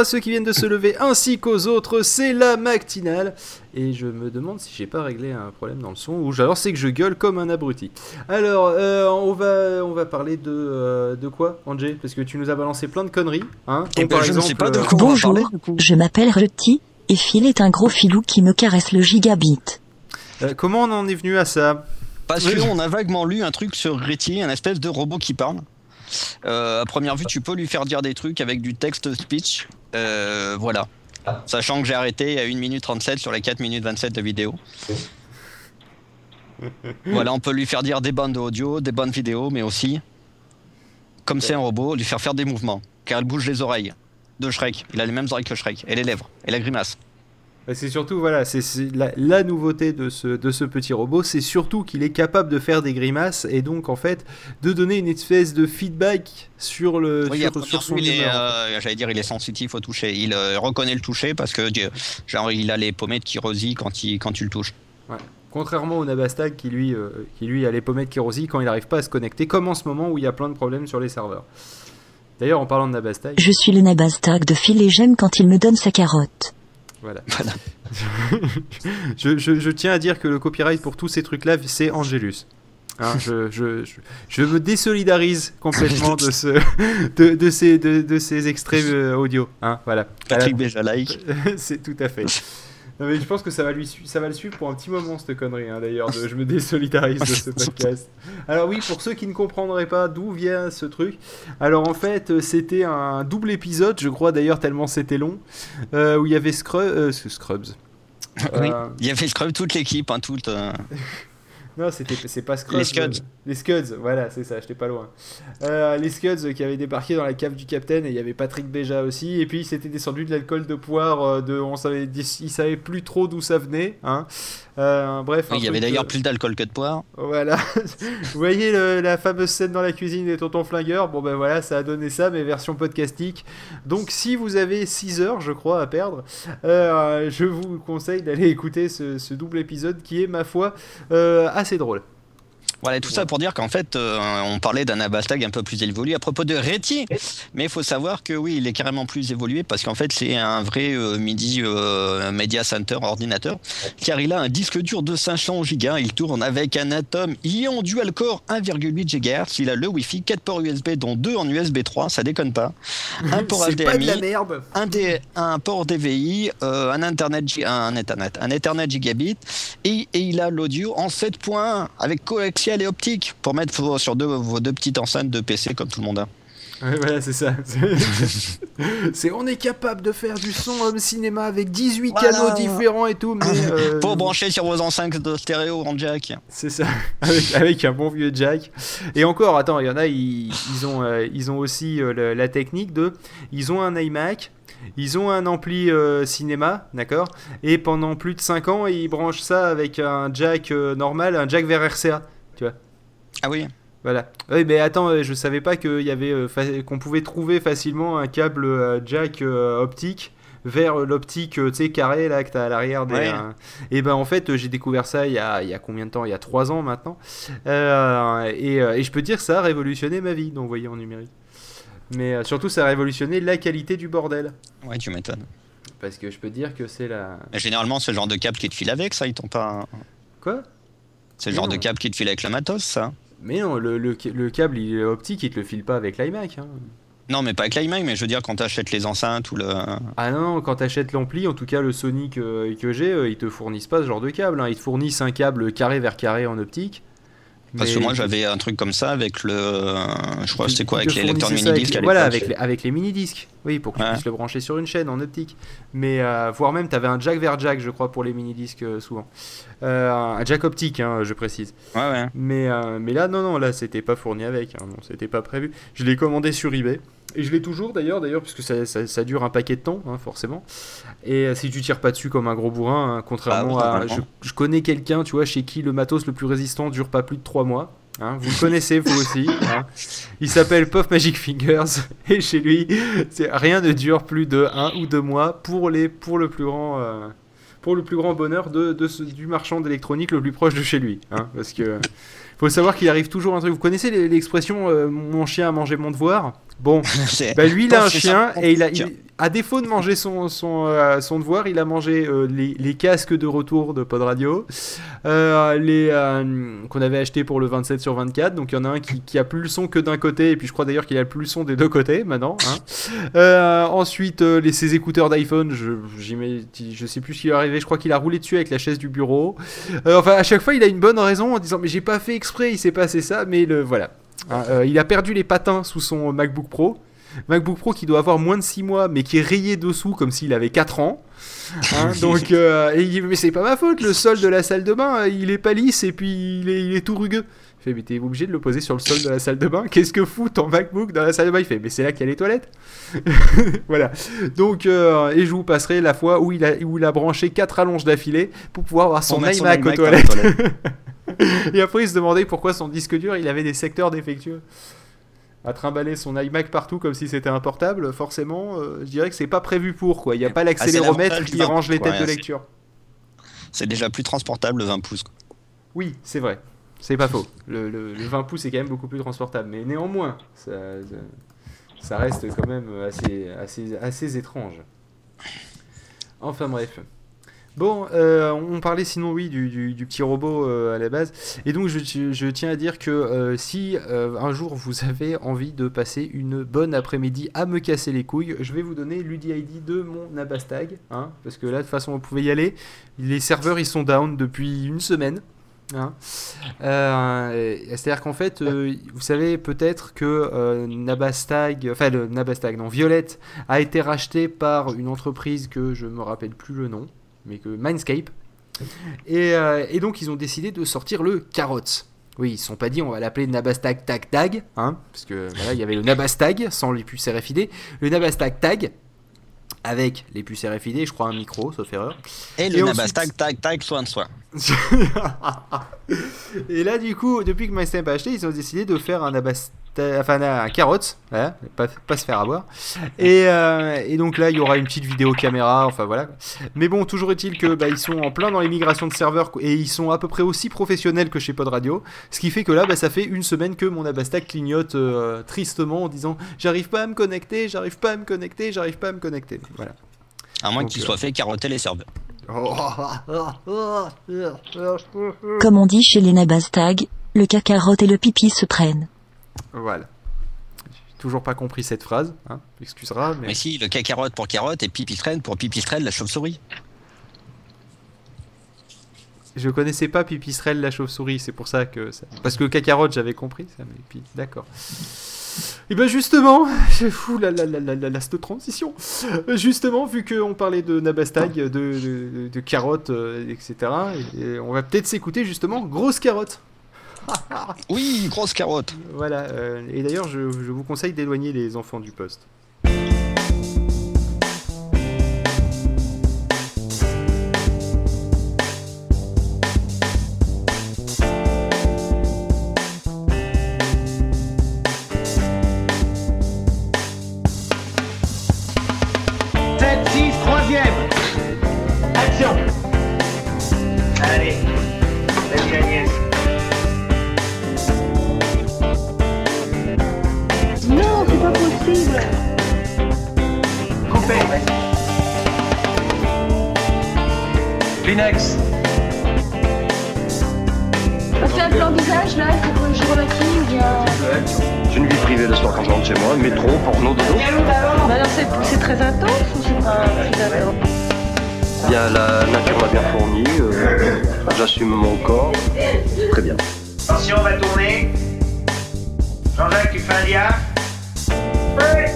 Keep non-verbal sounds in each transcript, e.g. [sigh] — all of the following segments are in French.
à ceux qui viennent de se lever ainsi qu'aux autres, c'est la matinale. Et je me demande si j'ai pas réglé un problème dans le son ou alors c'est que je gueule comme un abruti. Alors, euh, on, va, on va parler de, euh, de quoi, Angé Parce que tu nous as balancé plein de conneries. Hein Eh Comme ben, par je ne sais exemple, pas de euh, quoi Bonjour, parler, je m'appelle Ruti, et Phil est un gros filou qui me caresse le gigabit. euh, comment on en est venu à ça? Parce qu'on a vaguement lu un truc sur Reti, un espèce de robot qui parle. Euh, à première vue, tu peux lui faire dire des trucs avec du texte speech. Euh, voilà. Sachant que j'ai arrêté à 1 minute 37 sur les 4 minutes 27 de vidéo. [laughs] voilà, on peut lui faire dire des bandes audio, des bonnes vidéos, mais aussi, comme c'est un robot, lui faire faire des mouvements. Car elle bouge les oreilles de Shrek. Il a les mêmes oreilles que Shrek. Et les lèvres. Et la grimace. C'est surtout, voilà, c'est la, la nouveauté de ce, de ce petit robot, c'est surtout qu'il est capable de faire des grimaces et donc en fait de donner une espèce de feedback sur, le, Oui, sur, son euh, j'allais dire, il est sensitif au toucher. Il euh, reconnaît le toucher parce que, genre, il a les pommettes qui rosillent quand, il, quand tu le touches. Contrairement au Nabastag qui lui, euh, qui lui a les pommettes qui rosillent quand il n'arrive pas à se connecter, comme en ce moment où il y a plein de problèmes sur les serveurs. D'ailleurs, en parlant de Nabastag, Je suis le nabastag de Phil et j'aime quand il me donne sa carotte. Voilà. Voilà. [laughs] je, je- je tiens à dire que le copyright pour tous ces trucs-là, c'est Angelus. Hein, [laughs] je, je, je, me désolidarise complètement de, ce, de, de ces, de, de ces extraits euh, audio. Hein, voilà. Patrick Béja like. [laughs] c'est tout à fait. Non, mais je pense que ça va, lui, ça va le suivre pour un petit moment, cette connerie, hein, d'ailleurs. de- Je me désolidarise de [laughs] ce podcast. Alors, oui, pour ceux qui ne comprendraient pas d'où vient ce truc, alors en fait, euh, c'était un double épisode, je crois d'ailleurs, tellement c'était long, euh, où il y avait Scrub, euh, Scrubs. Oui. Il y avait Scrub, toute l'équipe, hein, toute. [laughs] Non, c'était c'est pas. Les Scuds. Les Scuds, voilà, c'est ça, j'étais pas loin. Euh, les Scuds qui avaient débarqué dans la cave du Capitaine et il y avait Patrick Béja aussi. Et puis, c'était descendu de l'alcool de poire. euh, de, on savait, ils savaient plus trop d'où ça venait. Hein. Euh, bref. oui, il y avait d'ailleurs plus d'alcool que de poire. Voilà. [laughs] Vous voyez le- la fameuse scène dans la cuisine des tontons flingueurs? Bon ben voilà, ça a donné ça, mais version podcastique. Donc si vous avez 6 heures, je crois, à perdre, euh, je vous conseille d'aller écouter ce, ce double épisode qui est, ma foi, euh, assez drôle. Voilà, tout ça pour dire qu'en fait, euh, on parlait d'un Abastag un peu plus évolué à propos de Reti. Mais il faut savoir que oui, il est carrément plus évolué parce qu'en fait, c'est un vrai euh, MIDI euh, Media Center ordinateur. Car il a un disque dur de 500 Go. Il tourne avec un Atom Ion Dual Core 1,8 GHz. Il a le Wi-Fi, 4 ports USB, dont 2 en USB 3. Ça déconne pas. [laughs] Un port C'est pas de la HDMI. merde un, D- un port DVI, euh, un Internet, un Ethernet, un Ethernet gigabit, et, et il a l'audio en 7.1 avec coaxial et optique pour mettre sur deux, vos deux petites enceintes de PC comme tout le monde a. Ouais, voilà, c'est ça. [laughs] c'est on est capable de faire du son home cinéma avec 18 Voilà. canaux différents et tout, mais [laughs] euh, Pour brancher sur vos enceintes de stéréo en jack. C'est ça, [laughs] avec, avec un bon vieux jack. Et encore, attends, il y en a, ils, ils ont, euh, ils ont aussi euh, la technique de. Ils ont un iMac, ils ont un ampli euh, cinéma, d'accord? Et pendant plus de 5 ans, ils branchent ça avec un jack euh, normal, un jack vers RCA. Ah oui Voilà. Oui, mais attends, euh, je savais pas qu'il y avait, euh, qu'on pouvait trouver facilement un câble euh, jack optique vers l'optique, tu sais, carré là que t'as à l'arrière des. Ouais. euh, Et ben en fait, j'ai découvert ça il y a, il y a combien de temps? Il y a 3 ans maintenant. Euh, et, et je peux dire que ça a révolutionné ma vie d'envoyer en numérique. Mais surtout, ça a révolutionné la qualité du bordel. Ouais, tu m'étonnes. Parce que je peux dire que c'est la. Mais Généralement, c'est le genre de câble qui te file avec, ça, ils t'ont pas. Quoi? C'est le genre non. de câble qui te file avec le matos, ça. Mais non, le, le, le câble il est optique, il te le file pas avec l'iMac. Hein. Non, mais pas avec l'iMac, mais je veux dire, quand t'achètes les enceintes ou le. Ah non, non, quand t'achètes l'ampli, en tout cas le Sony que, que j'ai, euh, ils te fournissent pas ce genre de câble. hein. Ils te fournissent un câble carré vers carré en optique. Parce que moi, j'avais un truc comme ça avec le. Je crois que c'était quoi Avec les lecteurs mini-disques Voilà, avec les, avec les mini-disques. Oui, pour que tu Ouais. puisses le brancher sur une chaîne en optique. Mais euh, voire même, t'avais un jack vers jack, je crois, pour les mini-disques euh, souvent. Euh, un jack optique, hein, je précise. Ouais, ouais. Mais, euh, mais là, non, non, là, c'était pas fourni avec. hein, non, c'était pas prévu. Je l'ai commandé sur eBay. Et je l'ai toujours d'ailleurs, d'ailleurs, puisque ça, ça, ça dure un paquet de temps, hein, forcément. Et euh, si tu tires pas dessus comme un gros bourrin, hein, contrairement Ah, à. Je, je connais quelqu'un, tu vois, chez qui le matos le plus résistant dure pas plus de 3 mois. hein, vous le connaissez, vous aussi. [laughs] hein. Il s'appelle Puff Magic Fingers. Et chez lui, rien ne dure plus de 1 ou 2 mois pour, les, pour le plus grand. euh, pour le plus grand bonheur de, de ce- du marchand d'électronique le plus proche de chez lui. hein, parce que faut savoir qu'il arrive toujours un truc. Vous connaissez l'expression euh, mon chien a mangé mon devoir? Bon, [laughs] bah lui il a un chien et il a, il- à défaut de manger son, son, euh, son devoir, il a mangé euh, les, les casques de retour de Pod Radio, euh, les qu'on avait acheté pour le 27 sur 24. Donc il y en a un qui, qui a plus le son que d'un côté et puis je crois d'ailleurs qu'il a plus le son des deux côtés maintenant. hein. Ensuite les ses écouteurs d'iPhone, je je sais plus ce qui lui est arrivé. Je crois qu'il a roulé dessus avec la chaise du bureau. Enfin à chaque fois il a une bonne raison en disant mais j'ai pas fait exprès, il s'est passé ça, mais le voilà. Hein, euh, il a perdu les patins sous son MacBook Pro. MacBook Pro qui doit avoir moins de 6 mois mais qui est rayé dessous comme s'il avait 4 ans. Hein, [laughs] donc, euh, et mais c'est pas ma faute, le sol de la salle de bain, euh, il est pas lisse et puis il est, il est tout rugueux. Il fait, mais t'es obligé de le poser sur le sol de la salle de bain Qu'est-ce que fout ton MacBook dans la salle de bain? Il fait, mais c'est là qu'il y a les toilettes. [laughs] voilà. Donc, euh, et je vous passerai la fois où il a, où il a branché 4 rallonges d'affilée pour pouvoir avoir son Pour mettre iMac, aux toilettes. [laughs] [laughs] Et après, il se demandait pourquoi son disque dur, il avait des secteurs défectueux. À trimballer son iMac partout comme si c'était un portable, forcément, euh, je dirais que c'est pas prévu pour quoi. Il n'y a pas Ah, c'est l'accéléromètre qui 20 range les têtes ouais, de lecture. C'est déjà plus transportable le 20 pouces. quoi. Oui, c'est vrai. C'est pas faux. Le, le- le 20 pouces est quand même beaucoup plus transportable. Mais néanmoins, ça reste quand même assez, assez, assez étrange. Enfin bref. Bon, euh, on parlait sinon, oui, du, du- petit robot euh, à la base. Et donc, je, je- tiens à dire que euh, si un jour vous avez envie de passer une bonne après-midi à me casser les couilles, je vais vous donner l'UDID de mon Nabastag. Hein, parce que là, de toute façon, vous pouvez y aller. Les serveurs, ils sont down depuis une semaine. Hein. C'est-à-dire qu'en fait, vous savez peut-être que Nabastag, enfin le Nabastag, non, Violette a été racheté par une entreprise que je me rappelle plus le nom, mais que Mindscape. Et, euh, et donc ils ont décidé de sortir le Carotte. Oui, ils se sont pas dit on va l'appeler Nabastag Tag Tag, hein, parce que voilà, il y avait le Nabastag sans les puces RFID, le Nabastag Tag avec les puces RFID, je crois un micro, sauf erreur. Et le Et Nabastag, tag, tag, soin de soi. [laughs] et là, du coup, depuis que Mindscape a acheté, ils ont décidé de faire un Nabastag, enfin un carotte, voilà, pas, pas se faire avoir. Et, euh, et donc là, il y aura une petite vidéo caméra, enfin voilà. Mais bon, toujours est-il que bah, ils sont en plein dans les migrations de serveurs et ils sont à peu près aussi professionnels que chez Pod Radio. Ce qui fait que là, bah, ça fait une semaine que mon Nabastag clignote euh, tristement en disant j'arrive pas à me connecter, j'arrive pas à me connecter, j'arrive pas à me connecter. Voilà. À moins qu'il euh, soit fait carotter les serveurs. Comme on dit chez les Nabastag, le cacarotte et le pipi se prennent. Voilà. J'ai toujours pas compris cette phrase, hein, tu m'excuseras, mais... Mais si, le cacarotte pour carotte et pipistrelle pour pipistrelle, la chauve-souris. je connaissais pas Pipistrelle la chauve-souris, c'est pour ça que... ça- Parce que cacarotte, j'avais compris, ça, mais puis... D'accord. Et ben justement, [laughs] c'est fou la, la, la, la, la, cette transition. Euh, Justement, vu qu'on parlait de Nabastag, de, de, de carottes, euh, etc., et, et on va peut-être s'écouter justement Grosse Carotte. Oui, grosse carotte. Voilà, euh, et d'ailleurs, je, je vous conseille d'éloigner les enfants du poste. Kleenex. Parce blanc visage, là, il faut que je relative ou bien... C'est une vie privée le soir quand je rentre chez moi, métro, porno, dodo. Bah alors, c'est c'est très intense ou c'est pas très intense Bien, la nature m'a bien fourni, euh, j'assume mon corps, très bien. Attention, on va tourner. Jean-Jacques, tu fais un. Oui.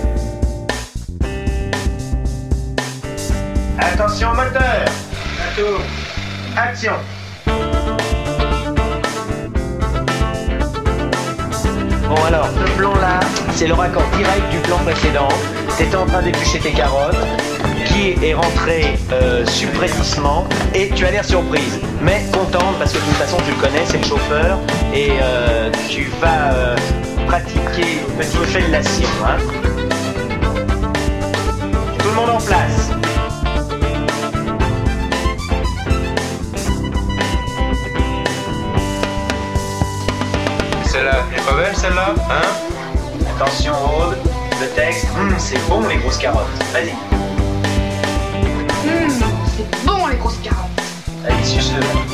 Attention au moteur. Action. Bon alors, ce plan-là, c'est le raccord direct du plan précédent. T'étais en train d'éplucher tes carottes, qui est rentré euh, subrétissement, et tu as l'air surprise, mais contente parce que de toute façon tu le connais, c'est le chauffeur, et euh, tu vas euh, pratiquer une petite fellation. Hein. Tout le monde en place. Pas belle celle-là, hein? Attention Aude, vous texte. Hum, c'est bon les grosses carottes. Vas-y, Hum, c'est bon les grosses carottes. allez, suce-le.